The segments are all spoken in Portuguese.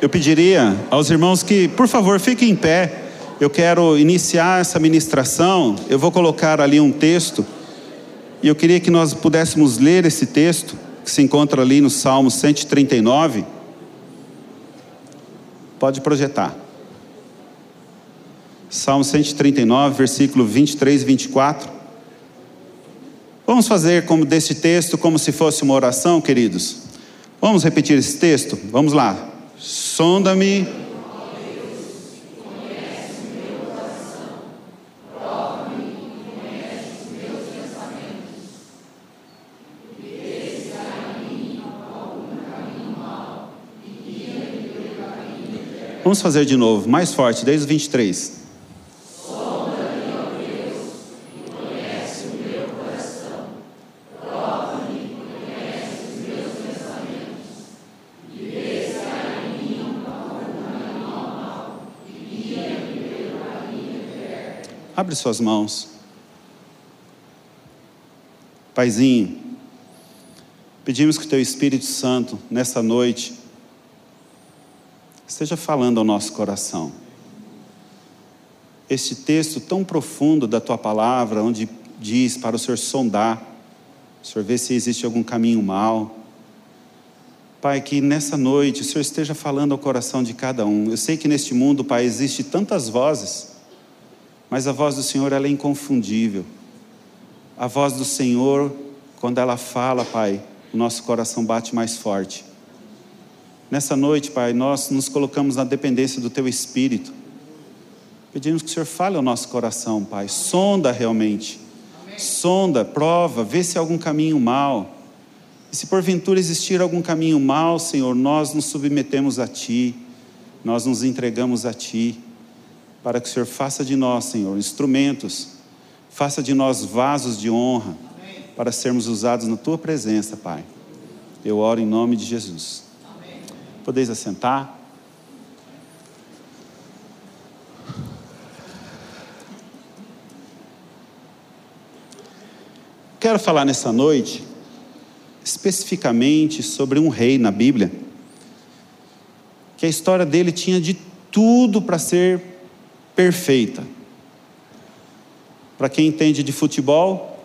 eu pediria aos irmãos que, por favor, fiquem em pé. Eu quero iniciar essa ministração. Eu vou colocar ali um texto. E eu queria que nós pudéssemos ler esse texto, que se encontra ali no Salmo 139. Pode projetar. Salmo 139, versículo 23 e 24. Vamos fazer como desse texto, como se fosse uma oração, queridos. Vamos repetir esse texto? Vamos lá. Sonda-me Vamos fazer de novo, mais forte, desde o 23. Abre suas mãos. Paizinho, pedimos que o Teu Espírito Santo, nessa noite, esteja falando ao nosso coração. Este texto tão profundo da tua palavra, onde diz para o Senhor sondar, o Senhor ver se existe algum caminho mal. Pai, que nessa noite o Senhor esteja falando ao coração de cada um. Eu sei que neste mundo, Pai, existe tantas vozes, mas a voz do Senhor ela é inconfundível. A voz do Senhor, quando ela fala, Pai, o nosso coração bate mais forte. Nessa noite, Pai, nós nos colocamos na dependência do Teu Espírito. Pedimos que o Senhor fale ao nosso coração, Pai. Sonda realmente. Sonda, prova, vê se há algum caminho mal. E se porventura existir algum caminho mal, Senhor, nós nos submetemos a Ti, nós nos entregamos a Ti, para que o Senhor faça de nós, Senhor, instrumentos, faça de nós vasos de honra, Amém. para sermos usados na Tua presença, Pai. Eu oro em nome de Jesus. Podeis assentar. Quero falar nessa noite especificamente sobre um rei na Bíblia, que a história dele tinha de tudo para ser perfeita. Para quem entende de futebol,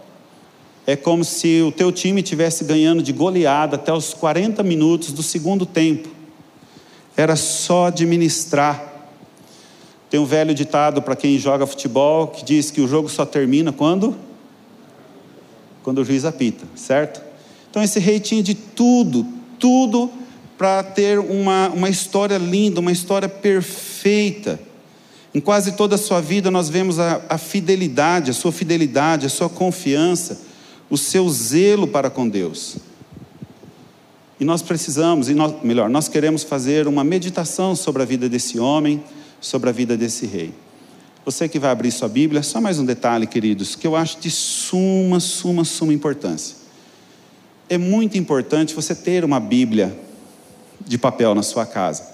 é como se o teu time tivesse ganhando de goleada até os 40 minutos do segundo tempo era só administrar. Tem um velho ditado para quem joga futebol que diz que o jogo só termina quando? Quando o juiz apita, certo? Então esse rei tinha de tudo, tudo para ter uma, uma história linda, uma história perfeita. Em quase toda a sua vida nós vemos a, a fidelidade, a sua fidelidade, a sua confiança, o seu zelo para com Deus. E nós precisamos, e nós, melhor, nós queremos fazer uma meditação sobre a vida desse homem, sobre a vida desse rei. Você que vai abrir sua Bíblia, só mais um detalhe, queridos, que eu acho de suma, suma, suma importância. É muito importante você ter uma Bíblia de papel na sua casa.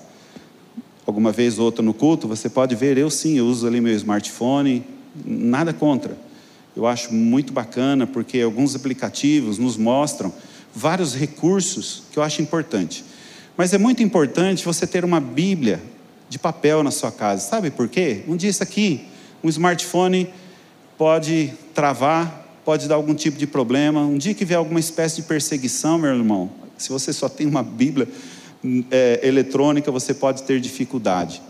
Alguma vez ou outra no culto, você pode ver, eu sim, eu uso ali meu smartphone, nada contra. Eu acho muito bacana porque alguns aplicativos nos mostram vários recursos que eu acho importante. Mas é muito importante você ter uma Bíblia de papel na sua casa. Sabe por quê? Um dia isso aqui, um smartphone pode travar, pode dar algum tipo de problema. Um dia que vier alguma espécie de perseguição, meu irmão, se você só tem uma Bíblia é, eletrônica, você pode ter dificuldade.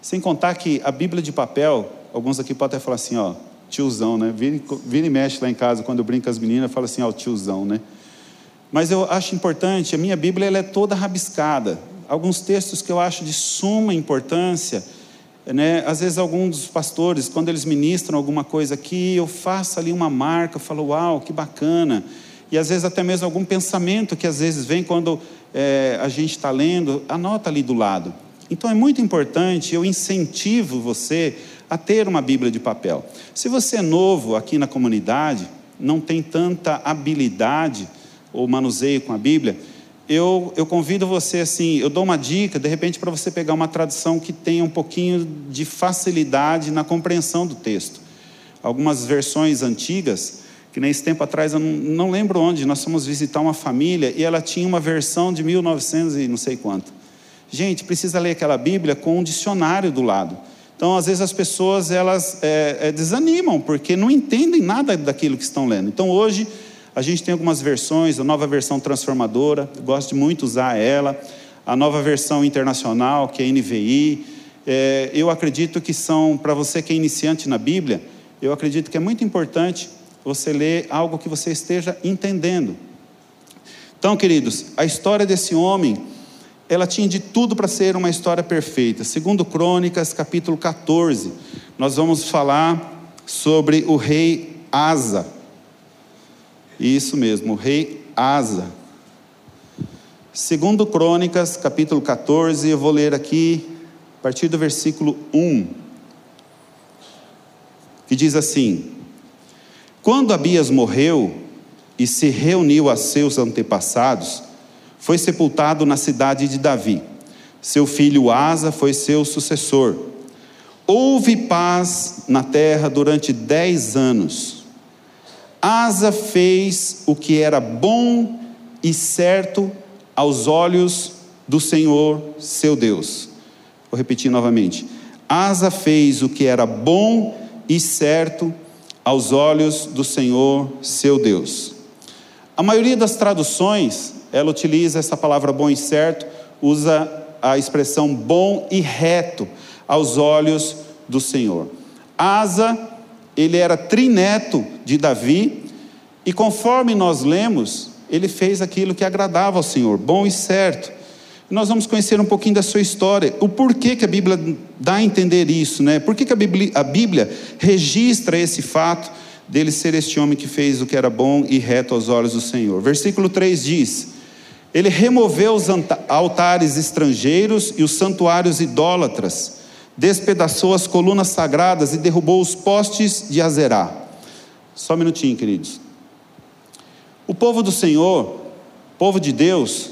Sem contar que a Bíblia de papel, alguns aqui podem até falar assim, ó, tiozão, né? Vira, vira e mexe lá em casa, quando eu brinco com as meninas, fala assim, ó, tiozão, né? Mas eu acho importante, a minha Bíblia ela é toda rabiscada. Alguns textos que eu acho de suma importância, né? Às vezes alguns dos pastores, quando eles ministram alguma coisa aqui, eu faço ali uma marca, eu falo, uau, que bacana. E às vezes até mesmo algum pensamento que às vezes vem quando é, a gente está lendo, anota ali do lado. Então é muito importante, eu incentivo você a ter uma Bíblia de papel. Se você é novo aqui na comunidade, não tem tanta habilidade, ou manuseio com a Bíblia, eu, eu convido você assim, eu dou uma dica, de repente, para você pegar uma tradução que tenha um pouquinho de facilidade na compreensão do texto. Algumas versões antigas, que nesse tempo atrás, eu não, não lembro onde, nós fomos visitar uma família e ela tinha uma versão de 1900 e não sei quanto. Gente, precisa ler aquela Bíblia com um dicionário do lado. Então, às vezes as pessoas elas é, é, desanimam porque não entendem nada daquilo que estão lendo. Então, hoje a gente tem algumas versões, a nova versão transformadora, gosto de muito usar ela, a nova versão internacional que é NVI. É, eu acredito que são para você que é iniciante na Bíblia, eu acredito que é muito importante você ler algo que você esteja entendendo. Então, queridos, a história desse homem ela tinha de tudo para ser uma história perfeita. Segundo Crônicas, capítulo 14, nós vamos falar sobre o rei Asa. Isso mesmo, o rei Asa. Segundo Crônicas, capítulo 14, eu vou ler aqui a partir do versículo 1, que diz assim: Quando Abias morreu e se reuniu a seus antepassados, foi sepultado na cidade de Davi. Seu filho Asa foi seu sucessor. Houve paz na terra durante dez anos. Asa fez o que era bom e certo aos olhos do Senhor, seu Deus. Vou repetir novamente. Asa fez o que era bom e certo aos olhos do Senhor, seu Deus. A maioria das traduções ela utiliza essa palavra bom e certo, usa a expressão bom e reto aos olhos do Senhor. Asa, ele era trineto de Davi, e conforme nós lemos, ele fez aquilo que agradava ao Senhor, bom e certo. Nós vamos conhecer um pouquinho da sua história, o porquê que a Bíblia dá a entender isso, né? Por que, a, Bíblia, a Bíblia registra esse fato dele ser este homem que fez o que era bom e reto aos olhos do Senhor? Versículo 3 diz: ele removeu os altares estrangeiros e os santuários idólatras, despedaçou as colunas sagradas e derrubou os postes de Azerá. Só um minutinho, queridos. O povo do Senhor, povo de Deus,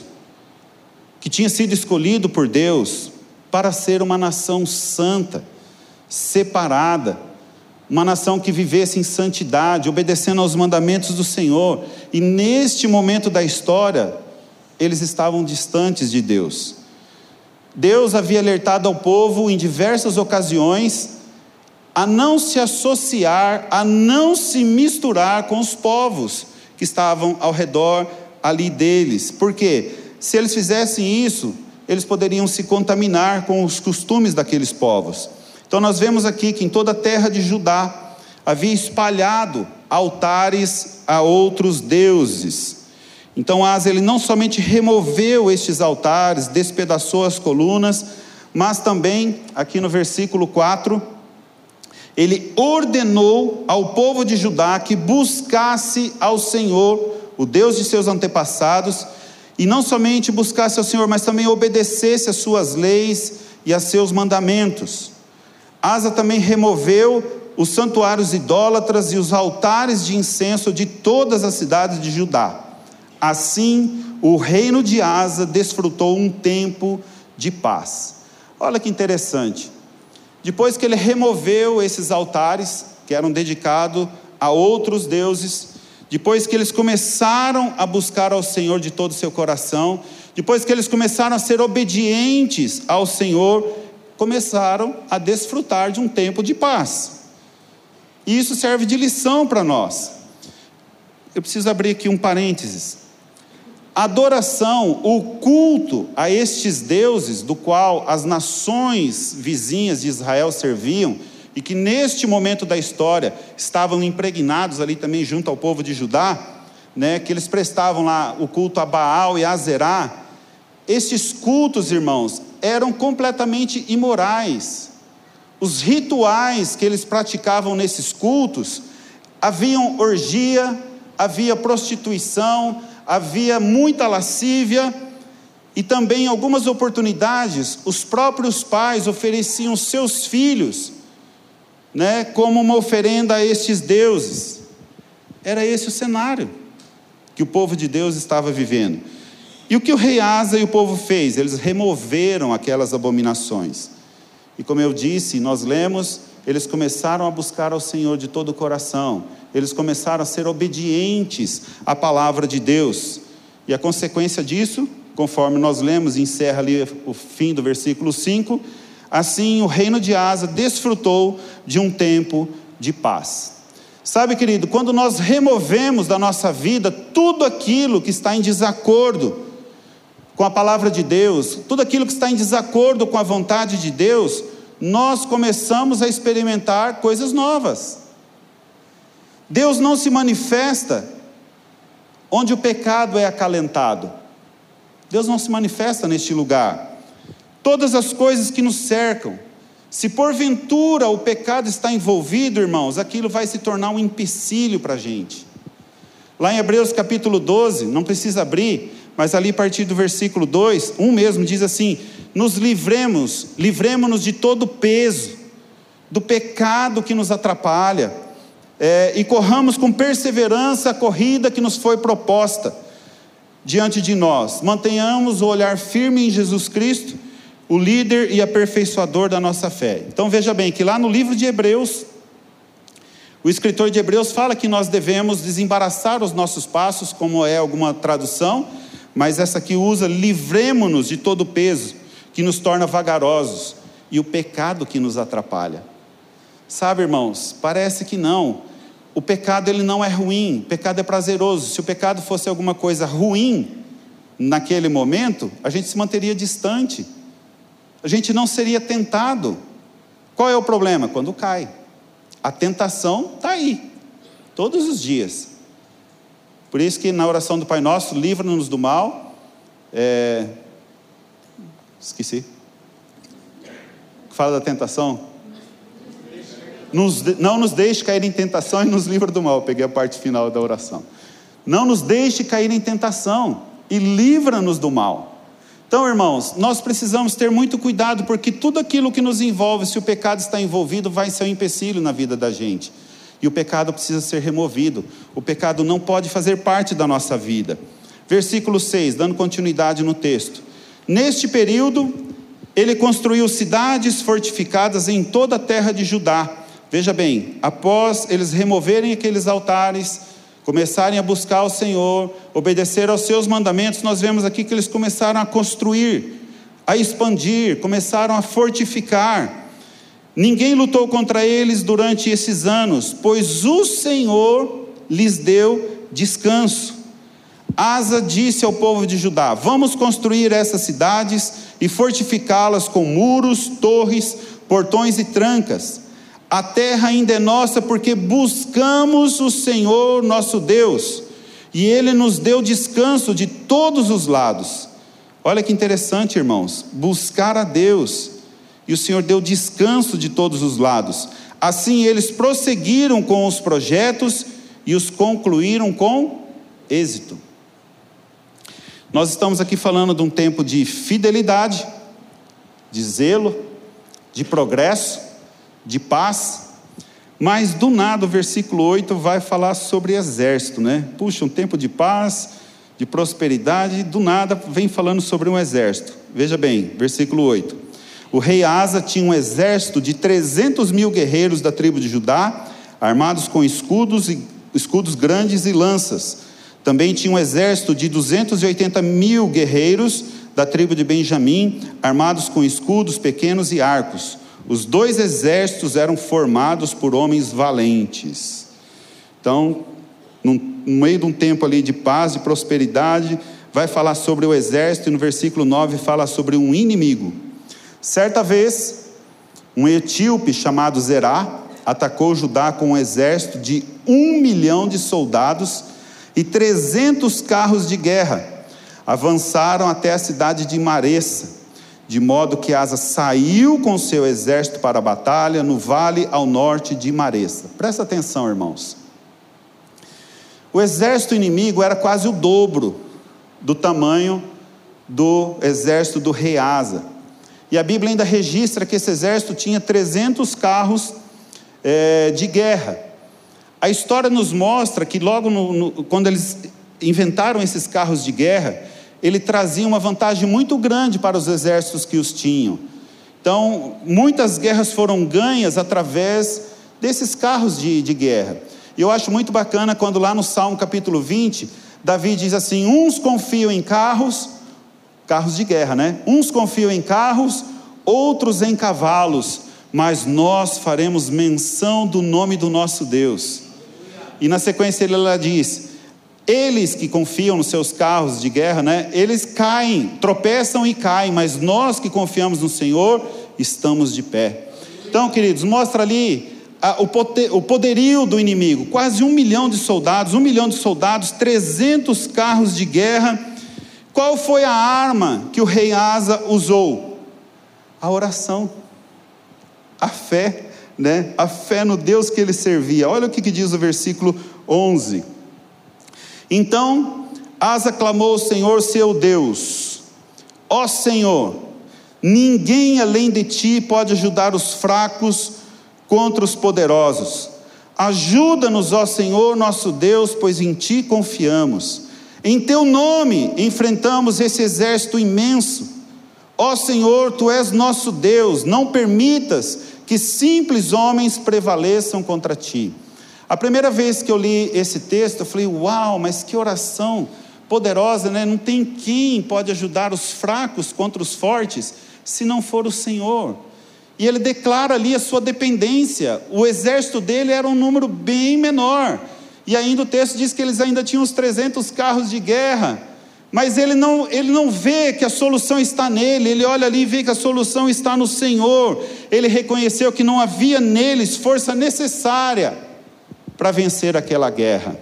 que tinha sido escolhido por Deus para ser uma nação santa, separada, uma nação que vivesse em santidade, obedecendo aos mandamentos do Senhor, e neste momento da história, eles estavam distantes de Deus. Deus havia alertado ao povo em diversas ocasiões a não se associar, a não se misturar com os povos que estavam ao redor ali deles. Porque se eles fizessem isso, eles poderiam se contaminar com os costumes daqueles povos. Então nós vemos aqui que em toda a terra de Judá havia espalhado altares a outros deuses. Então Asa ele não somente removeu estes altares, despedaçou as colunas, mas também, aqui no versículo 4, ele ordenou ao povo de Judá que buscasse ao Senhor, o Deus de seus antepassados, e não somente buscasse ao Senhor, mas também obedecesse às suas leis e a seus mandamentos. Asa também removeu os santuários idólatras e os altares de incenso de todas as cidades de Judá. Assim, o reino de Asa desfrutou um tempo de paz. Olha que interessante. Depois que ele removeu esses altares, que eram dedicados a outros deuses, depois que eles começaram a buscar ao Senhor de todo o seu coração, depois que eles começaram a ser obedientes ao Senhor, começaram a desfrutar de um tempo de paz. E isso serve de lição para nós. Eu preciso abrir aqui um parênteses adoração, o culto a estes deuses, do qual as nações vizinhas de Israel serviam, e que neste momento da história estavam impregnados ali também junto ao povo de Judá, né, que eles prestavam lá o culto a Baal e a Zerá. Estes cultos, irmãos, eram completamente imorais. Os rituais que eles praticavam nesses cultos, haviam orgia, havia prostituição, havia muita lascívia e também em algumas oportunidades os próprios pais ofereciam seus filhos, né, como uma oferenda a estes deuses. Era esse o cenário que o povo de Deus estava vivendo. E o que o rei Asa e o povo fez? Eles removeram aquelas abominações. E como eu disse, nós lemos, eles começaram a buscar ao Senhor de todo o coração eles começaram a ser obedientes à palavra de Deus. E a consequência disso, conforme nós lemos, encerra ali o fim do versículo 5. Assim, o reino de Asa desfrutou de um tempo de paz. Sabe, querido, quando nós removemos da nossa vida tudo aquilo que está em desacordo com a palavra de Deus, tudo aquilo que está em desacordo com a vontade de Deus, nós começamos a experimentar coisas novas. Deus não se manifesta onde o pecado é acalentado. Deus não se manifesta neste lugar. Todas as coisas que nos cercam, se porventura o pecado está envolvido, irmãos, aquilo vai se tornar um empecilho para a gente. Lá em Hebreus capítulo 12, não precisa abrir, mas ali a partir do versículo 2, um mesmo diz assim: Nos livremos, livremos-nos de todo o peso, do pecado que nos atrapalha, é, e corramos com perseverança a corrida que nos foi proposta diante de nós. Mantenhamos o olhar firme em Jesus Cristo o líder e aperfeiçoador da nossa fé. Então veja bem que lá no livro de Hebreus, o escritor de Hebreus fala que nós devemos desembaraçar os nossos passos, como é alguma tradução, mas essa aqui usa livremo-nos de todo o peso que nos torna vagarosos e o pecado que nos atrapalha. Sabe, irmãos, parece que não. O pecado ele não é ruim, o pecado é prazeroso. Se o pecado fosse alguma coisa ruim naquele momento, a gente se manteria distante a gente não seria tentado. Qual é o problema? Quando cai. A tentação está aí, todos os dias. Por isso que na oração do Pai Nosso, livra-nos do mal. É... Esqueci. Fala da tentação. Nos, não nos deixe cair em tentação e nos livra do mal. peguei a parte final da oração. Não nos deixe cair em tentação e livra-nos do mal. Então, irmãos, nós precisamos ter muito cuidado, porque tudo aquilo que nos envolve, se o pecado está envolvido, vai ser um empecilho na vida da gente. E o pecado precisa ser removido. O pecado não pode fazer parte da nossa vida. Versículo 6, dando continuidade no texto. Neste período, ele construiu cidades fortificadas em toda a terra de Judá. Veja bem, após eles removerem aqueles altares, começarem a buscar o Senhor, obedecer aos seus mandamentos, nós vemos aqui que eles começaram a construir, a expandir, começaram a fortificar. Ninguém lutou contra eles durante esses anos, pois o Senhor lhes deu descanso. Asa disse ao povo de Judá: Vamos construir essas cidades e fortificá-las com muros, torres, portões e trancas a terra ainda é nossa porque buscamos o Senhor nosso Deus, e Ele nos deu descanso de todos os lados. Olha que interessante, irmãos, buscar a Deus, e o Senhor deu descanso de todos os lados. Assim eles prosseguiram com os projetos e os concluíram com êxito. Nós estamos aqui falando de um tempo de fidelidade, de zelo, de progresso, de paz. Mas do nada o versículo 8 vai falar sobre exército, né? Puxa, um tempo de paz, de prosperidade, do nada vem falando sobre um exército. Veja bem, versículo 8. O rei Asa tinha um exército de 300 mil guerreiros da tribo de Judá, armados com escudos, e, escudos grandes e lanças. Também tinha um exército de 280 mil guerreiros da tribo de Benjamim, armados com escudos pequenos e arcos. Os dois exércitos eram formados por homens valentes. Então, no meio de um tempo ali de paz e prosperidade, vai falar sobre o exército e no versículo 9 fala sobre um inimigo. Certa vez, um etíope chamado Zerá atacou Judá com um exército de um milhão de soldados e trezentos carros de guerra. Avançaram até a cidade de Maressa de modo que Asa saiu com seu exército para a batalha no vale ao norte de Maressa. Presta atenção, irmãos. O exército inimigo era quase o dobro do tamanho do exército do rei Asa. E a Bíblia ainda registra que esse exército tinha 300 carros é, de guerra. A história nos mostra que logo no, no, quando eles inventaram esses carros de guerra, ele trazia uma vantagem muito grande para os exércitos que os tinham. Então, muitas guerras foram ganhas através desses carros de, de guerra. E eu acho muito bacana quando lá no Salmo capítulo 20, Davi diz assim: Uns confiam em carros, carros de guerra, né? Uns confiam em carros, outros em cavalos, mas nós faremos menção do nome do nosso Deus. E na sequência ele ela diz: eles que confiam nos seus carros de guerra, né? Eles caem, tropeçam e caem, mas nós que confiamos no Senhor estamos de pé. Então, queridos, mostra ali o poderio do inimigo, quase um milhão de soldados, um milhão de soldados, 300 carros de guerra qual foi a arma que o rei Asa usou? A oração, a fé, né? A fé no Deus que ele servia. Olha o que, que diz o versículo 11. Então Asa clamou ao Senhor seu Deus: Ó Senhor, ninguém além de ti pode ajudar os fracos contra os poderosos. Ajuda-nos, ó Senhor nosso Deus, pois em ti confiamos. Em teu nome enfrentamos esse exército imenso. Ó Senhor, tu és nosso Deus, não permitas que simples homens prevaleçam contra ti. A primeira vez que eu li esse texto, eu falei: Uau, mas que oração poderosa, né? Não tem quem pode ajudar os fracos contra os fortes, se não for o Senhor. E ele declara ali a sua dependência. O exército dele era um número bem menor. E ainda o texto diz que eles ainda tinham uns 300 carros de guerra. Mas ele não, ele não vê que a solução está nele, ele olha ali e vê que a solução está no Senhor. Ele reconheceu que não havia neles força necessária para vencer aquela guerra.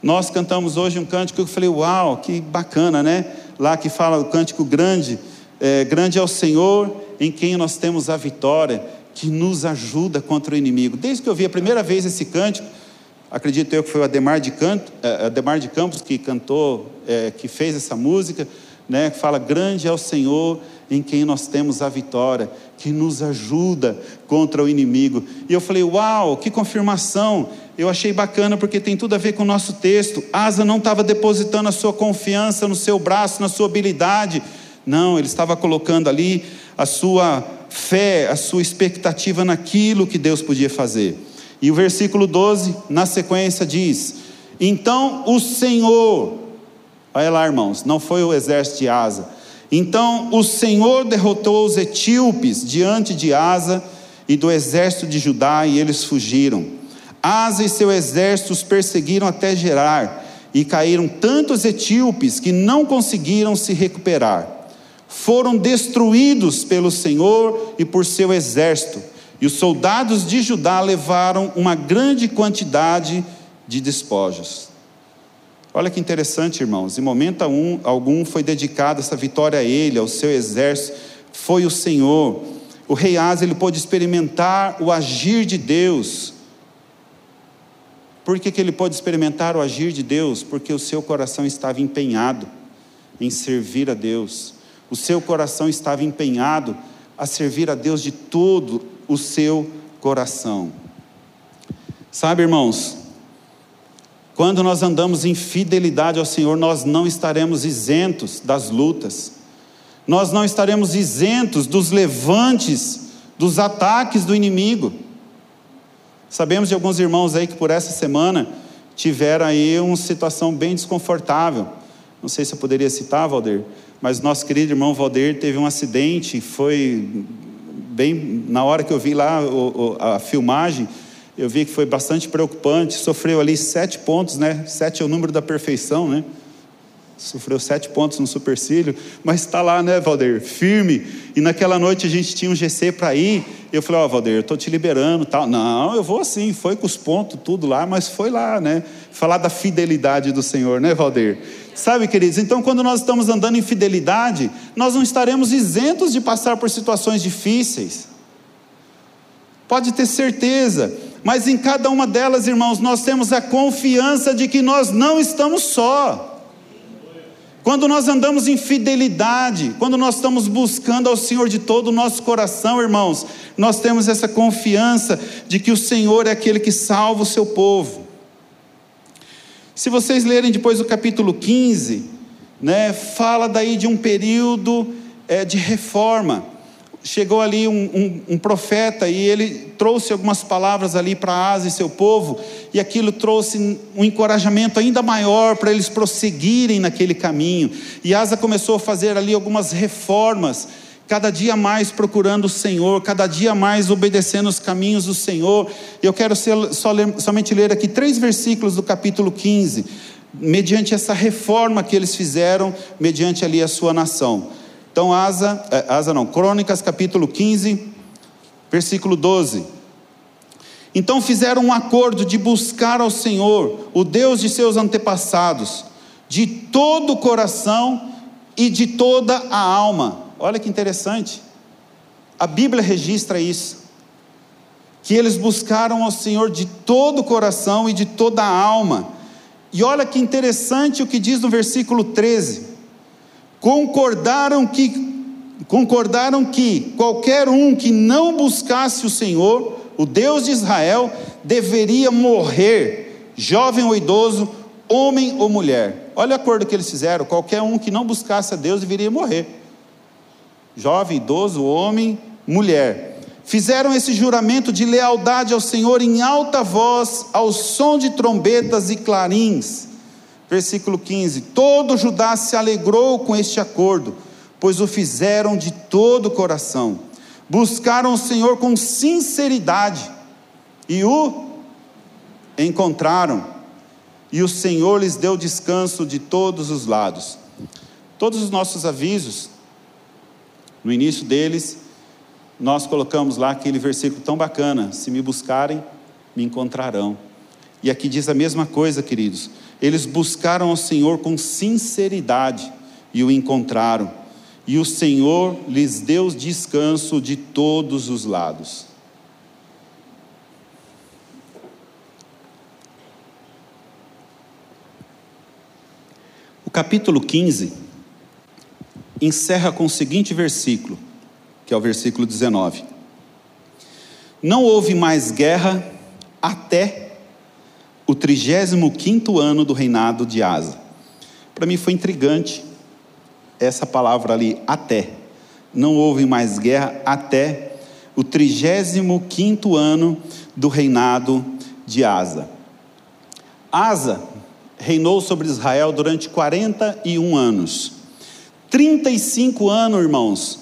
Nós cantamos hoje um cântico que eu falei, uau, que bacana, né? Lá que fala o cântico grande, é, grande é o Senhor em quem nós temos a vitória, que nos ajuda contra o inimigo. Desde que eu vi a primeira vez esse cântico, acredito eu que foi o Ademar de, Canto, é, Ademar de Campos que cantou, é, que fez essa música, né, que fala: Grande é o Senhor em quem nós temos a vitória, que nos ajuda contra o inimigo. E eu falei: Uau, que confirmação! Eu achei bacana porque tem tudo a ver com o nosso texto. Asa não estava depositando a sua confiança no seu braço, na sua habilidade. Não, ele estava colocando ali a sua fé, a sua expectativa naquilo que Deus podia fazer. E o versículo 12, na sequência, diz: Então o Senhor, olha lá, irmãos, não foi o exército de Asa. Então o Senhor derrotou os etíopes diante de Asa e do exército de Judá, e eles fugiram. Asa e seu exército os perseguiram até Gerar, e caíram tantos etíopes que não conseguiram se recuperar. Foram destruídos pelo Senhor e por seu exército e os soldados de Judá levaram uma grande quantidade de despojos. Olha que interessante, irmãos. Em momento algum foi dedicada essa vitória a ele, ao seu exército, foi o Senhor. O rei Asa ele pôde experimentar o agir de Deus. Por que, que ele pôde experimentar o agir de Deus? Porque o seu coração estava empenhado em servir a Deus. O seu coração estava empenhado a servir a Deus de todo o seu coração. Sabe, irmãos, quando nós andamos em fidelidade ao Senhor, nós não estaremos isentos das lutas, nós não estaremos isentos dos levantes, dos ataques do inimigo. Sabemos de alguns irmãos aí que por essa semana tiveram aí uma situação bem desconfortável. Não sei se eu poderia citar, Valdir, mas nosso querido irmão Valdir teve um acidente, foi bem na hora que eu vi lá a filmagem, eu vi que foi bastante preocupante. Sofreu ali sete pontos, né? Sete é o número da perfeição, né? Sofreu sete pontos no supercílio, mas está lá, né, Valder? Firme. E naquela noite a gente tinha um GC para ir. Eu falei, ó, oh, eu estou te liberando tal. Não, eu vou assim, foi com os pontos, tudo lá, mas foi lá, né? Falar da fidelidade do Senhor, né, Valder? Sabe, queridos, então quando nós estamos andando em fidelidade, nós não estaremos isentos de passar por situações difíceis. Pode ter certeza, mas em cada uma delas, irmãos, nós temos a confiança de que nós não estamos só. Quando nós andamos em fidelidade, quando nós estamos buscando ao Senhor de todo o nosso coração, irmãos, nós temos essa confiança de que o Senhor é aquele que salva o seu povo. Se vocês lerem depois o capítulo 15, né, fala daí de um período é, de reforma. Chegou ali um, um, um, profeta e ele trouxe algumas palavras ali para Asa e seu povo, e aquilo trouxe um encorajamento ainda maior para eles prosseguirem naquele caminho. E Asa começou a fazer ali algumas reformas, cada dia mais procurando o Senhor, cada dia mais obedecendo os caminhos do Senhor. Eu quero só ler, somente ler aqui três versículos do capítulo 15, mediante essa reforma que eles fizeram, mediante ali a sua nação. Então, Asa, é, Asa não, Crônicas capítulo 15, versículo 12. Então fizeram um acordo de buscar ao Senhor, o Deus de seus antepassados, de todo o coração e de toda a alma. Olha que interessante. A Bíblia registra isso. Que eles buscaram ao Senhor de todo o coração e de toda a alma. E olha que interessante o que diz no versículo 13 concordaram que concordaram que qualquer um que não buscasse o Senhor, o Deus de Israel, deveria morrer, jovem ou idoso, homem ou mulher. Olha o acordo que eles fizeram: qualquer um que não buscasse a Deus deveria morrer. Jovem, idoso, homem, mulher. Fizeram esse juramento de lealdade ao Senhor em alta voz, ao som de trombetas e clarins. Versículo 15: Todo Judá se alegrou com este acordo, pois o fizeram de todo o coração. Buscaram o Senhor com sinceridade e o encontraram. E o Senhor lhes deu descanso de todos os lados. Todos os nossos avisos, no início deles, nós colocamos lá aquele versículo tão bacana: se me buscarem, me encontrarão. E aqui diz a mesma coisa, queridos. Eles buscaram ao Senhor com sinceridade e o encontraram. E o Senhor lhes deu descanso de todos os lados. O capítulo 15 encerra com o seguinte versículo, que é o versículo 19: Não houve mais guerra até o 35 ano do reinado de Asa. Para mim foi intrigante essa palavra ali, até. Não houve mais guerra até o 35 ano do reinado de Asa. Asa reinou sobre Israel durante 41 anos. 35 anos, irmãos,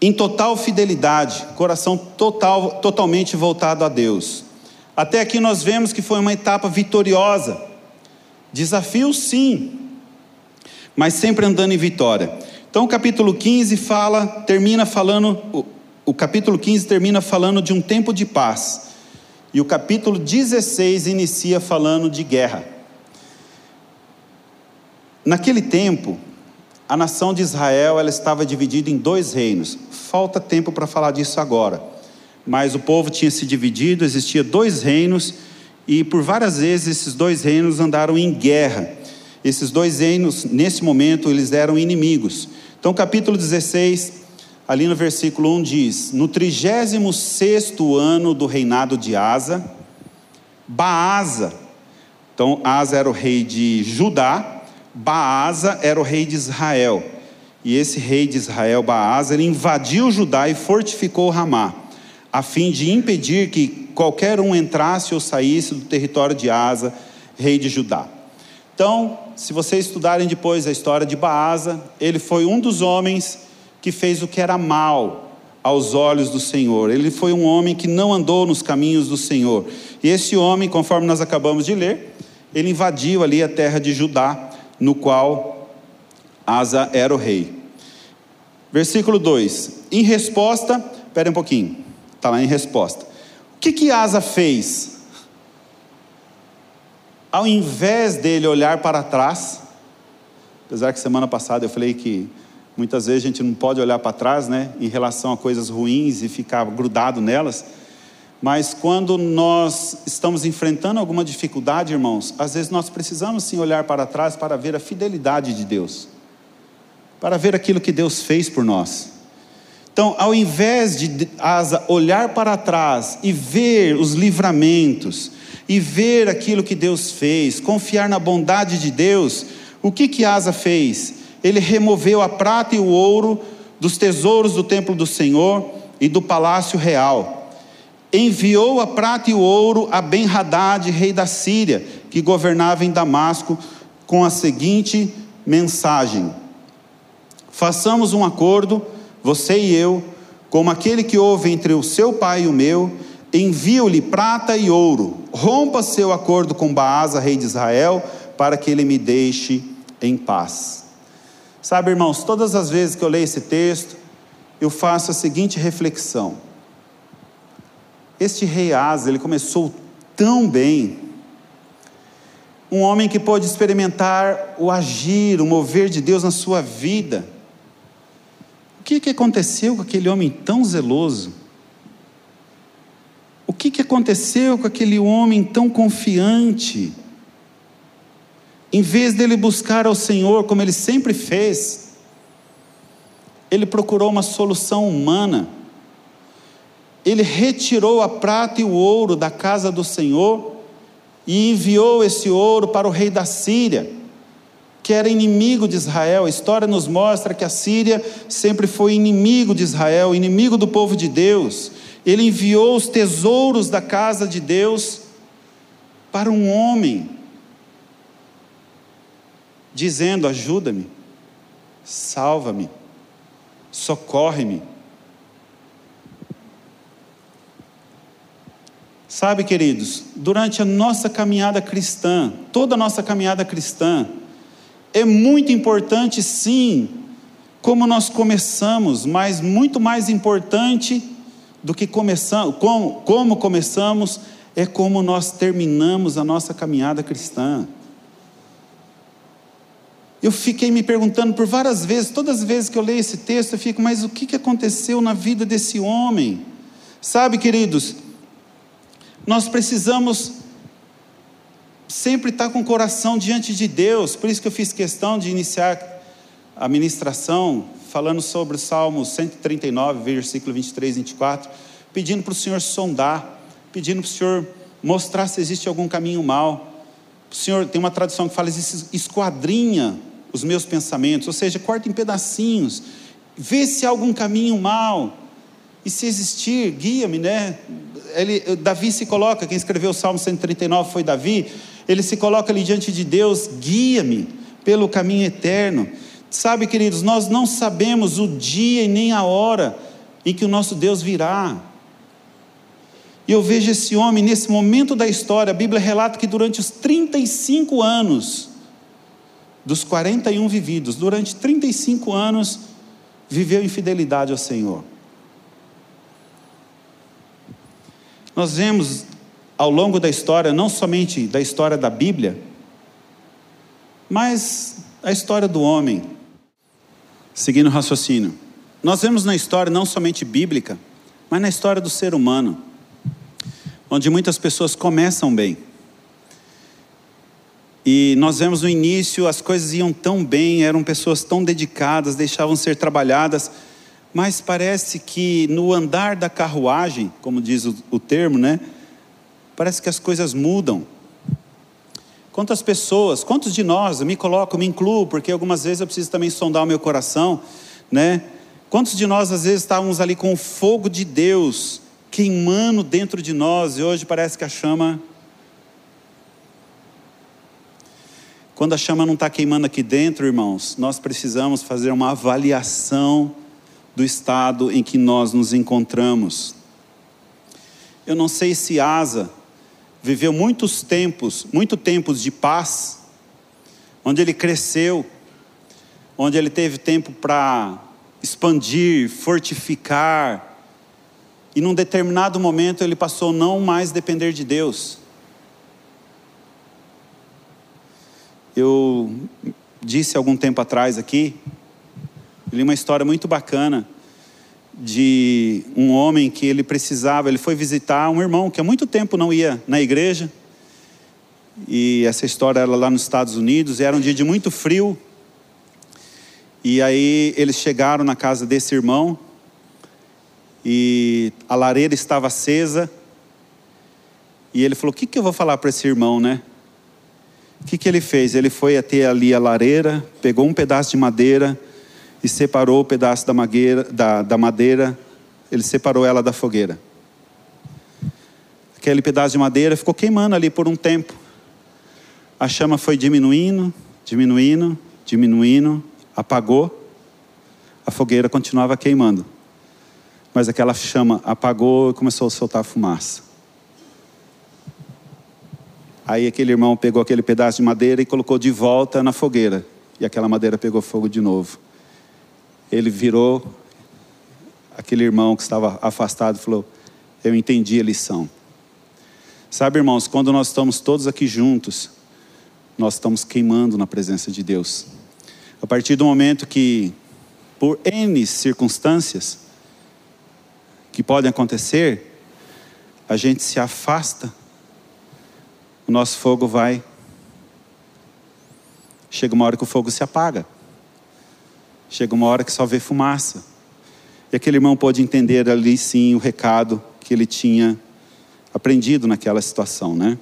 em total fidelidade, coração total, totalmente voltado a Deus. Até aqui nós vemos que foi uma etapa vitoriosa. Desafio sim, mas sempre andando em vitória. Então o capítulo 15 fala, termina falando, o, o capítulo 15 termina falando de um tempo de paz. E o capítulo 16 inicia falando de guerra. Naquele tempo, a nação de Israel ela estava dividida em dois reinos. Falta tempo para falar disso agora mas o povo tinha se dividido, existia dois reinos, e por várias vezes esses dois reinos andaram em guerra. Esses dois reinos, nesse momento, eles eram inimigos. Então, capítulo 16, ali no versículo 1 diz: No 36 ano do reinado de Asa, Baasa, então Asa era o rei de Judá, Baasa era o rei de Israel. E esse rei de Israel, Baasa, ele invadiu Judá e fortificou Ramá a fim de impedir que qualquer um entrasse ou saísse do território de Asa, rei de Judá. Então, se vocês estudarem depois a história de Baasa, ele foi um dos homens que fez o que era mal aos olhos do Senhor. Ele foi um homem que não andou nos caminhos do Senhor. E esse homem, conforme nós acabamos de ler, ele invadiu ali a terra de Judá, no qual Asa era o rei. Versículo 2: Em resposta, espere um pouquinho. Está lá em resposta. O que que Asa fez? Ao invés dele olhar para trás, apesar que semana passada eu falei que muitas vezes a gente não pode olhar para trás, né, em relação a coisas ruins e ficar grudado nelas, mas quando nós estamos enfrentando alguma dificuldade, irmãos, às vezes nós precisamos sim olhar para trás para ver a fidelidade de Deus, para ver aquilo que Deus fez por nós. Então, ao invés de Asa olhar para trás e ver os livramentos, e ver aquilo que Deus fez, confiar na bondade de Deus, o que que Asa fez? Ele removeu a prata e o ouro dos tesouros do templo do Senhor e do palácio real. Enviou a prata e o ouro a Ben-Hadad, rei da Síria, que governava em Damasco, com a seguinte mensagem: Façamos um acordo, você e eu, como aquele que houve entre o seu pai e o meu, envio-lhe prata e ouro, rompa seu acordo com Baasa, rei de Israel, para que ele me deixe em paz. Sabe, irmãos, todas as vezes que eu leio esse texto, eu faço a seguinte reflexão. Este rei Asa, ele começou tão bem, um homem que pôde experimentar o agir, o mover de Deus na sua vida. Que, que aconteceu com aquele homem tão zeloso? O que, que aconteceu com aquele homem tão confiante? Em vez dele buscar ao Senhor, como ele sempre fez, ele procurou uma solução humana. Ele retirou a prata e o ouro da casa do Senhor e enviou esse ouro para o rei da Síria, que era inimigo de Israel. A história nos mostra que a Síria sempre foi inimigo de Israel, inimigo do povo de Deus. Ele enviou os tesouros da casa de Deus para um homem, dizendo: ajuda-me, salva-me, socorre-me. Sabe, queridos, durante a nossa caminhada cristã, toda a nossa caminhada cristã, é muito importante, sim, como nós começamos, mas muito mais importante do que começamos, como, como começamos, é como nós terminamos a nossa caminhada cristã. Eu fiquei me perguntando por várias vezes, todas as vezes que eu leio esse texto, eu fico, mas o que aconteceu na vida desse homem? Sabe, queridos, nós precisamos sempre estar com o coração diante de Deus, por isso que eu fiz questão de iniciar a ministração falando sobre o Salmo 139, versículo 23 e 24, pedindo para o Senhor sondar, pedindo para o Senhor mostrar se existe algum caminho mal. O Senhor tem uma tradução que fala: esquadrinha os meus pensamentos, ou seja, corta em pedacinhos, vê se há algum caminho mal, e se existir, guia-me, né? Ele, Davi se coloca, quem escreveu o Salmo 139 foi Davi, ele se coloca ali diante de Deus, guia-me pelo caminho eterno. Sabe, queridos, nós não sabemos o dia e nem a hora em que o nosso Deus virá. E eu vejo esse homem nesse momento da história, a Bíblia relata que durante os 35 anos, dos 41 vividos, durante 35 anos, viveu em fidelidade ao Senhor. Nós vemos ao longo da história, não somente da história da Bíblia, mas a história do homem. Seguindo o raciocínio. Nós vemos na história não somente bíblica, mas na história do ser humano, onde muitas pessoas começam bem. E nós vemos no início as coisas iam tão bem, eram pessoas tão dedicadas, deixavam ser trabalhadas, mas parece que no andar da carruagem, como diz o, o termo, né? Parece que as coisas mudam. Quantas pessoas, quantos de nós, eu me coloco, me incluo, porque algumas vezes eu preciso também sondar o meu coração, né? Quantos de nós às vezes estávamos ali com o fogo de Deus queimando dentro de nós e hoje parece que a chama. Quando a chama não está queimando aqui dentro, irmãos, nós precisamos fazer uma avaliação do estado em que nós nos encontramos. Eu não sei se Asa viveu muitos tempos, muito tempos de paz, onde ele cresceu, onde ele teve tempo para expandir, fortificar, e num determinado momento ele passou não mais depender de Deus. Eu disse algum tempo atrás aqui li uma história muito bacana de um homem que ele precisava, ele foi visitar um irmão que há muito tempo não ia na igreja. E essa história era lá nos Estados Unidos, e era um dia de muito frio. E aí eles chegaram na casa desse irmão, e a lareira estava acesa. E ele falou: O que, que eu vou falar para esse irmão, né? O que, que ele fez? Ele foi até ali a lareira, pegou um pedaço de madeira, e separou o pedaço da, magueira, da, da madeira, ele separou ela da fogueira. Aquele pedaço de madeira ficou queimando ali por um tempo. A chama foi diminuindo, diminuindo, diminuindo, apagou. A fogueira continuava queimando. Mas aquela chama apagou e começou a soltar fumaça. Aí aquele irmão pegou aquele pedaço de madeira e colocou de volta na fogueira. E aquela madeira pegou fogo de novo. Ele virou aquele irmão que estava afastado e falou: Eu entendi a lição. Sabe, irmãos, quando nós estamos todos aqui juntos, nós estamos queimando na presença de Deus. A partir do momento que, por N circunstâncias que podem acontecer, a gente se afasta, o nosso fogo vai. Chega uma hora que o fogo se apaga. Chega uma hora que só vê fumaça. E aquele irmão pôde entender ali sim o recado que ele tinha aprendido naquela situação, né?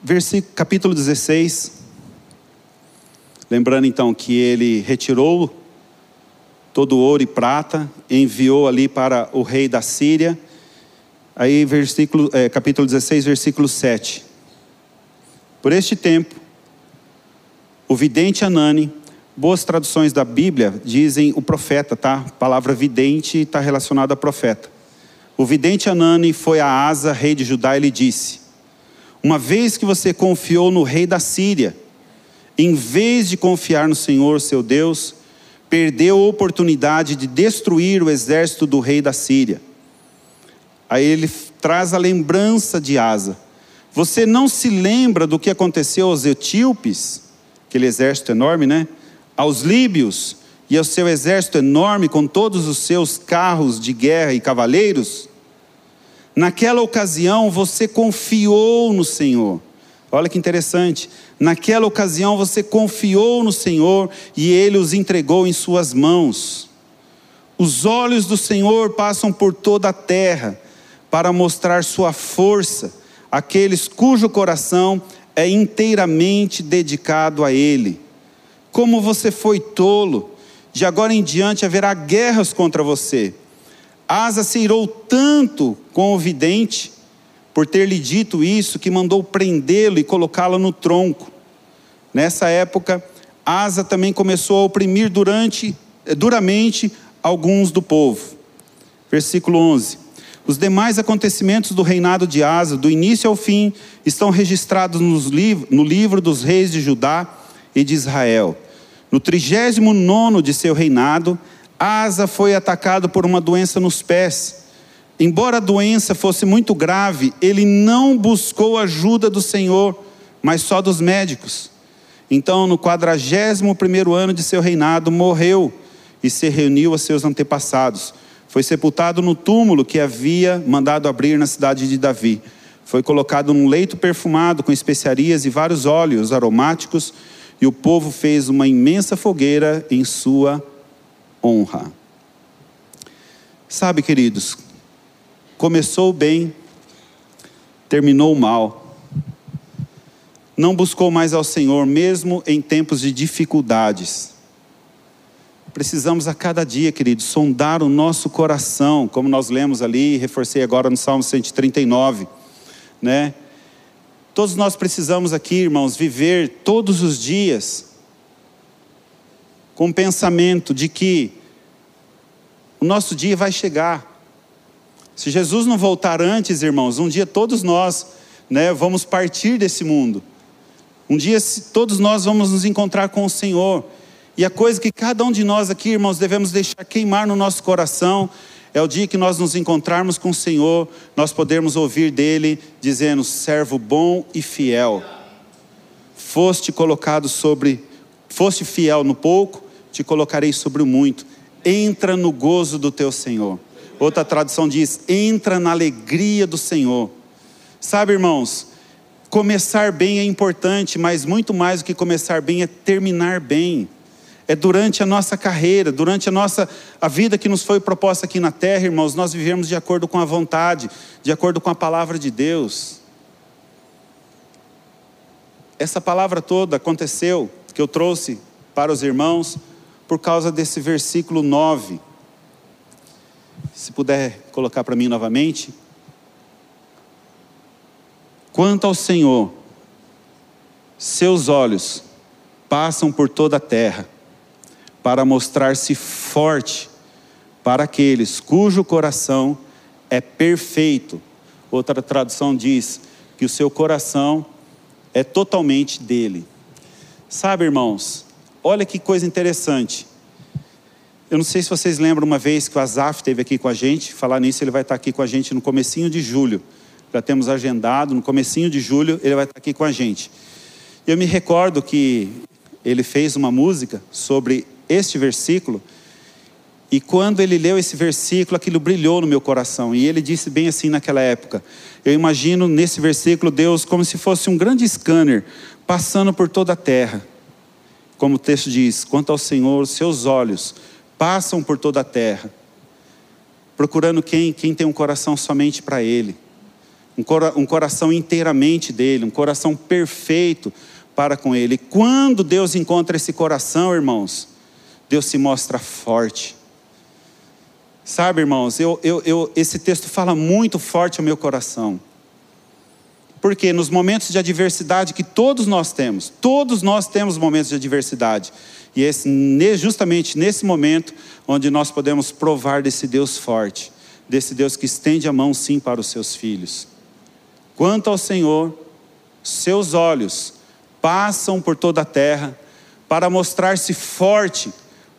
Versículo, capítulo 16. Lembrando então que ele retirou todo o ouro e prata, enviou ali para o rei da Síria. Aí, versículo, é, capítulo 16, versículo 7. Por este tempo, o vidente Anani, boas traduções da Bíblia dizem o profeta, tá? A palavra vidente está relacionada a profeta. O vidente Anani foi a Asa, rei de Judá, e lhe disse: Uma vez que você confiou no rei da Síria, em vez de confiar no Senhor, seu Deus, perdeu a oportunidade de destruir o exército do rei da Síria. Aí ele traz a lembrança de Asa. Você não se lembra do que aconteceu aos etíopes, aquele exército enorme, né? Aos líbios e ao seu exército enorme com todos os seus carros de guerra e cavaleiros? Naquela ocasião você confiou no Senhor. Olha que interessante. Naquela ocasião você confiou no Senhor e ele os entregou em suas mãos. Os olhos do Senhor passam por toda a terra para mostrar sua força àqueles cujo coração é inteiramente dedicado a Ele. Como você foi tolo, de agora em diante haverá guerras contra você. Asa se irou tanto com o vidente por ter lhe dito isso, que mandou prendê-lo e colocá-lo no tronco. Nessa época, Asa também começou a oprimir durante, eh, duramente alguns do povo. Versículo 11. Os demais acontecimentos do reinado de Asa, do início ao fim, estão registrados no livro dos reis de Judá e de Israel. No trigésimo nono de seu reinado, Asa foi atacado por uma doença nos pés Embora a doença fosse muito grave, ele não buscou ajuda do Senhor, mas só dos médicos. Então, no quadragésimo primeiro ano de seu reinado, morreu e se reuniu a seus antepassados. Foi sepultado no túmulo que havia mandado abrir na cidade de Davi. Foi colocado num leito perfumado com especiarias e vários óleos aromáticos, e o povo fez uma imensa fogueira em sua honra. Sabe, queridos, Começou bem, terminou mal. Não buscou mais ao Senhor, mesmo em tempos de dificuldades. Precisamos a cada dia, queridos, sondar o nosso coração, como nós lemos ali, reforcei agora no Salmo 139, né? Todos nós precisamos aqui, irmãos, viver todos os dias com o pensamento de que o nosso dia vai chegar. Se Jesus não voltar antes, irmãos, um dia todos nós né, vamos partir desse mundo. Um dia todos nós vamos nos encontrar com o Senhor. E a coisa que cada um de nós aqui, irmãos, devemos deixar queimar no nosso coração é o dia que nós nos encontrarmos com o Senhor, nós podermos ouvir dele dizendo: servo bom e fiel. Foste colocado sobre, foste fiel no pouco, te colocarei sobre o muito. Entra no gozo do teu Senhor. Outra tradução diz: entra na alegria do Senhor. Sabe, irmãos, começar bem é importante, mas muito mais do que começar bem é terminar bem. É durante a nossa carreira, durante a nossa a vida que nos foi proposta aqui na terra, irmãos, nós vivemos de acordo com a vontade, de acordo com a palavra de Deus. Essa palavra toda aconteceu, que eu trouxe para os irmãos por causa desse versículo 9. Se puder colocar para mim novamente. Quanto ao Senhor, seus olhos passam por toda a terra para mostrar-se forte para aqueles cujo coração é perfeito. Outra tradução diz que o seu coração é totalmente dele. Sabe, irmãos, olha que coisa interessante. Eu não sei se vocês lembram uma vez que o Azaf esteve aqui com a gente, falar nisso, ele vai estar aqui com a gente no comecinho de julho. Já temos agendado, no comecinho de julho ele vai estar aqui com a gente. Eu me recordo que ele fez uma música sobre este versículo, e quando ele leu esse versículo, aquilo brilhou no meu coração. E ele disse bem assim naquela época: Eu imagino nesse versículo Deus como se fosse um grande scanner passando por toda a terra. Como o texto diz: Quanto ao Senhor, seus olhos passam por toda a terra, procurando quem, quem tem um coração somente para Ele, um, cora, um coração inteiramente dele, um coração perfeito para com Ele. E quando Deus encontra esse coração, irmãos, Deus se mostra forte Sabe, irmãos, eu, eu, eu, esse texto fala muito forte ao meu coração. Porque nos momentos de adversidade que todos nós temos, todos nós temos momentos de adversidade. E é justamente nesse momento onde nós podemos provar desse Deus forte, desse Deus que estende a mão sim para os seus filhos. Quanto ao Senhor, seus olhos passam por toda a terra para mostrar-se forte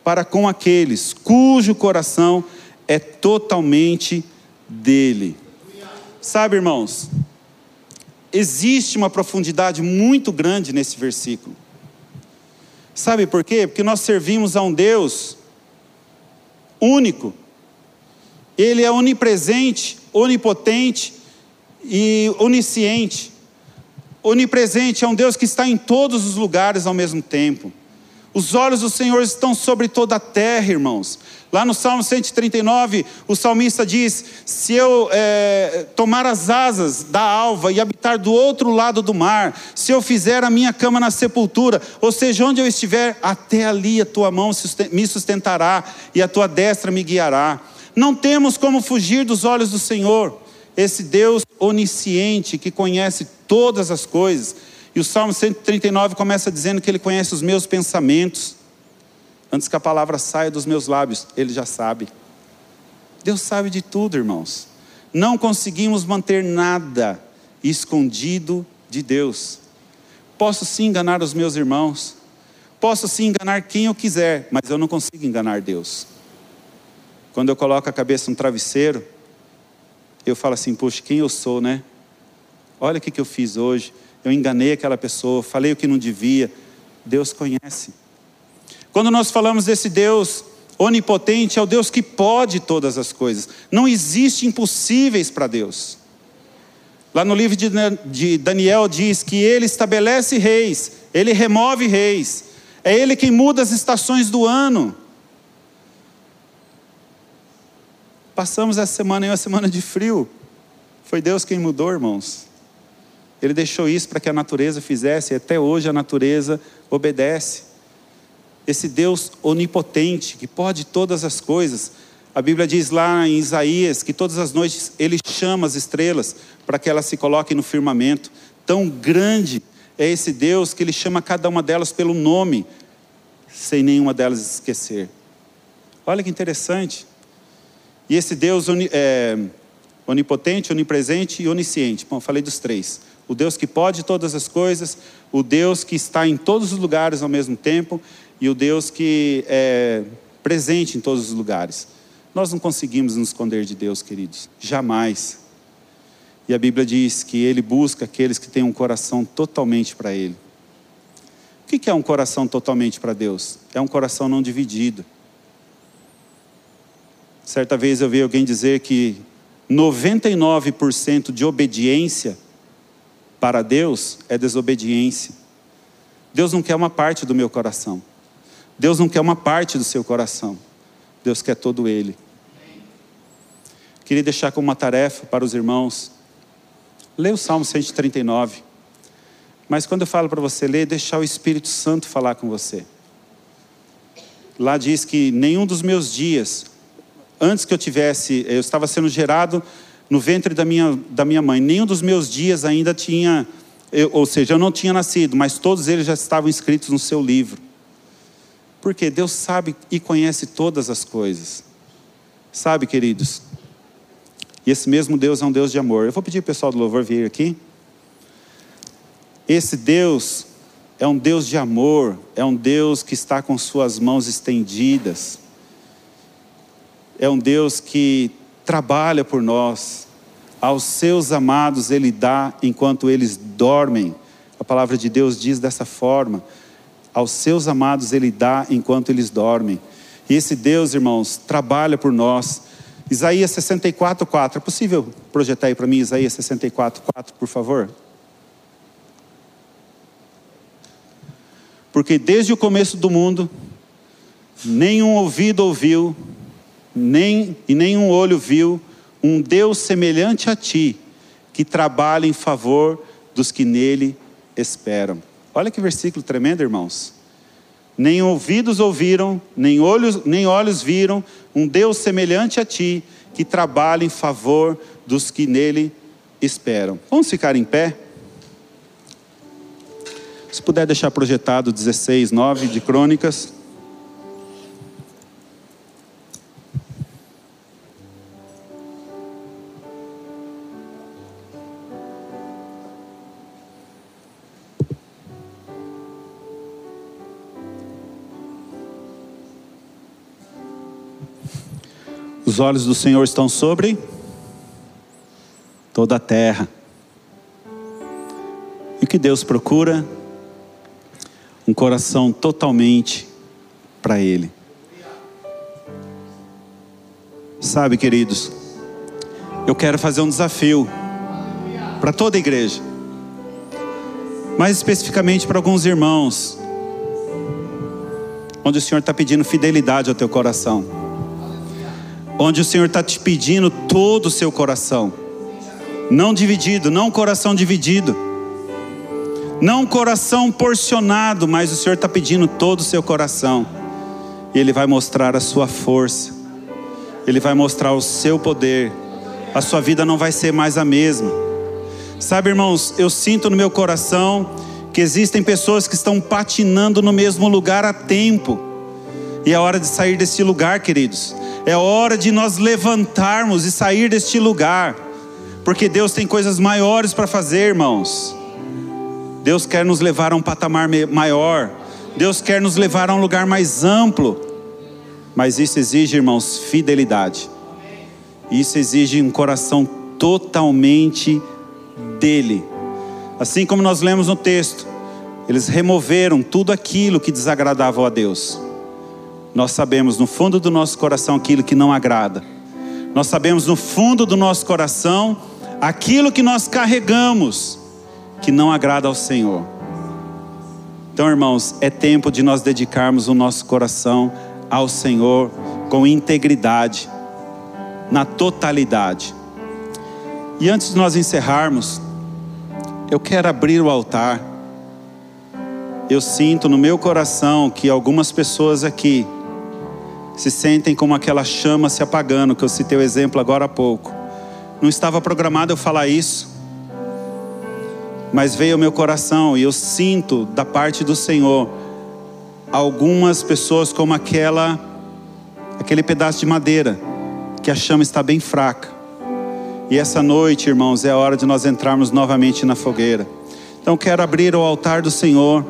para com aqueles cujo coração é totalmente dele. Sabe, irmãos, existe uma profundidade muito grande nesse versículo. Sabe por quê? Porque nós servimos a um Deus único. Ele é onipresente, onipotente e onisciente. Onipresente é um Deus que está em todos os lugares ao mesmo tempo. Os olhos do Senhor estão sobre toda a terra, irmãos. Lá no Salmo 139, o salmista diz: Se eu é, tomar as asas da alva e habitar do outro lado do mar, se eu fizer a minha cama na sepultura, ou seja, onde eu estiver, até ali a tua mão me sustentará e a tua destra me guiará. Não temos como fugir dos olhos do Senhor, esse Deus onisciente que conhece todas as coisas. E o Salmo 139 começa dizendo que ele conhece os meus pensamentos. Antes que a palavra saia dos meus lábios, ele já sabe. Deus sabe de tudo, irmãos. Não conseguimos manter nada escondido de Deus. Posso sim enganar os meus irmãos, posso sim enganar quem eu quiser, mas eu não consigo enganar Deus. Quando eu coloco a cabeça no travesseiro, eu falo assim: poxa, quem eu sou, né? Olha o que eu fiz hoje. Eu enganei aquela pessoa, falei o que não devia. Deus conhece. Quando nós falamos desse Deus onipotente, é o Deus que pode todas as coisas. Não existe impossíveis para Deus. Lá no livro de Daniel diz que ele estabelece reis, ele remove reis, é ele quem muda as estações do ano. Passamos essa semana em uma semana de frio, foi Deus quem mudou, irmãos. Ele deixou isso para que a natureza fizesse, e até hoje a natureza obedece esse Deus onipotente, que pode todas as coisas. A Bíblia diz lá em Isaías que todas as noites ele chama as estrelas para que elas se coloquem no firmamento. Tão grande é esse Deus que ele chama cada uma delas pelo nome, sem nenhuma delas esquecer. Olha que interessante. E esse Deus é, onipotente, onipresente e onisciente. Bom, falei dos três. O Deus que pode todas as coisas, o Deus que está em todos os lugares ao mesmo tempo e o Deus que é presente em todos os lugares. Nós não conseguimos nos esconder de Deus, queridos, jamais. E a Bíblia diz que Ele busca aqueles que têm um coração totalmente para Ele. O que é um coração totalmente para Deus? É um coração não dividido. Certa vez eu vi alguém dizer que 99% de obediência para Deus é desobediência. Deus não quer uma parte do meu coração. Deus não quer uma parte do seu coração, Deus quer todo ele. Queria deixar como uma tarefa para os irmãos, leia o Salmo 139. Mas quando eu falo para você ler, deixar o Espírito Santo falar com você. Lá diz que nenhum dos meus dias, antes que eu tivesse, eu estava sendo gerado no ventre da minha, da minha mãe, nenhum dos meus dias ainda tinha, eu, ou seja, eu não tinha nascido, mas todos eles já estavam escritos no seu livro. Porque Deus sabe e conhece todas as coisas. Sabe, queridos? E esse mesmo Deus é um Deus de amor. Eu vou pedir o pessoal do louvor vir aqui. Esse Deus é um Deus de amor, é um Deus que está com suas mãos estendidas, é um Deus que trabalha por nós, aos seus amados Ele dá enquanto eles dormem. A palavra de Deus diz dessa forma: aos seus amados Ele dá enquanto eles dormem. E esse Deus, irmãos, trabalha por nós. Isaías 64, 4. É possível projetar aí para mim Isaías 64, 4, por favor? Porque desde o começo do mundo, nenhum ouvido ouviu, nem, e nenhum olho viu um Deus semelhante a ti, que trabalha em favor dos que nele esperam. Olha que versículo tremendo, irmãos. Nem ouvidos ouviram, nem olhos, nem olhos viram um Deus semelhante a ti, que trabalha em favor dos que nele esperam. Vamos ficar em pé? Se puder deixar projetado 16, 9 de Crônicas. Os olhos do Senhor estão sobre toda a terra. E o que Deus procura? um coração totalmente para Ele. Sabe, queridos, eu quero fazer um desafio para toda a igreja, mais especificamente para alguns irmãos, onde o Senhor está pedindo fidelidade ao teu coração, onde o Senhor está te pedindo todo o seu coração, não dividido, não coração dividido não coração porcionado, mas o Senhor está pedindo todo o seu coração. E Ele vai mostrar a sua força, Ele vai mostrar o seu poder. A sua vida não vai ser mais a mesma. Sabe, irmãos, eu sinto no meu coração que existem pessoas que estão patinando no mesmo lugar há tempo. E é hora de sair desse lugar, queridos. É hora de nós levantarmos e sair deste lugar. Porque Deus tem coisas maiores para fazer, irmãos. Deus quer nos levar a um patamar maior. Deus quer nos levar a um lugar mais amplo. Mas isso exige, irmãos, fidelidade. Isso exige um coração totalmente dele. Assim como nós lemos no texto, eles removeram tudo aquilo que desagradava a Deus. Nós sabemos no fundo do nosso coração aquilo que não agrada. Nós sabemos no fundo do nosso coração aquilo que nós carregamos que não agrada ao Senhor. Então, irmãos, é tempo de nós dedicarmos o nosso coração ao Senhor com integridade, na totalidade. E antes de nós encerrarmos, eu quero abrir o altar. Eu sinto no meu coração que algumas pessoas aqui se sentem como aquela chama se apagando, que eu citei o exemplo agora há pouco. Não estava programado eu falar isso, mas veio ao meu coração e eu sinto da parte do Senhor algumas pessoas como aquela aquele pedaço de madeira que a chama está bem fraca. E essa noite, irmãos, é a hora de nós entrarmos novamente na fogueira. Então quero abrir o altar do Senhor.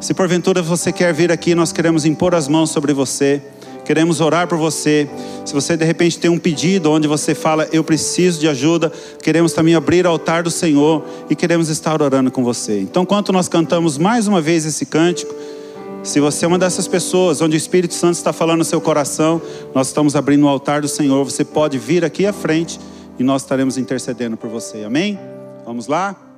Se porventura você quer vir aqui, nós queremos impor as mãos sobre você queremos orar por você. Se você de repente tem um pedido onde você fala, eu preciso de ajuda, queremos também abrir o altar do Senhor e queremos estar orando com você. Então, enquanto nós cantamos mais uma vez esse cântico, se você é uma dessas pessoas onde o Espírito Santo está falando no seu coração, nós estamos abrindo o altar do Senhor, você pode vir aqui à frente e nós estaremos intercedendo por você. Amém? Vamos lá?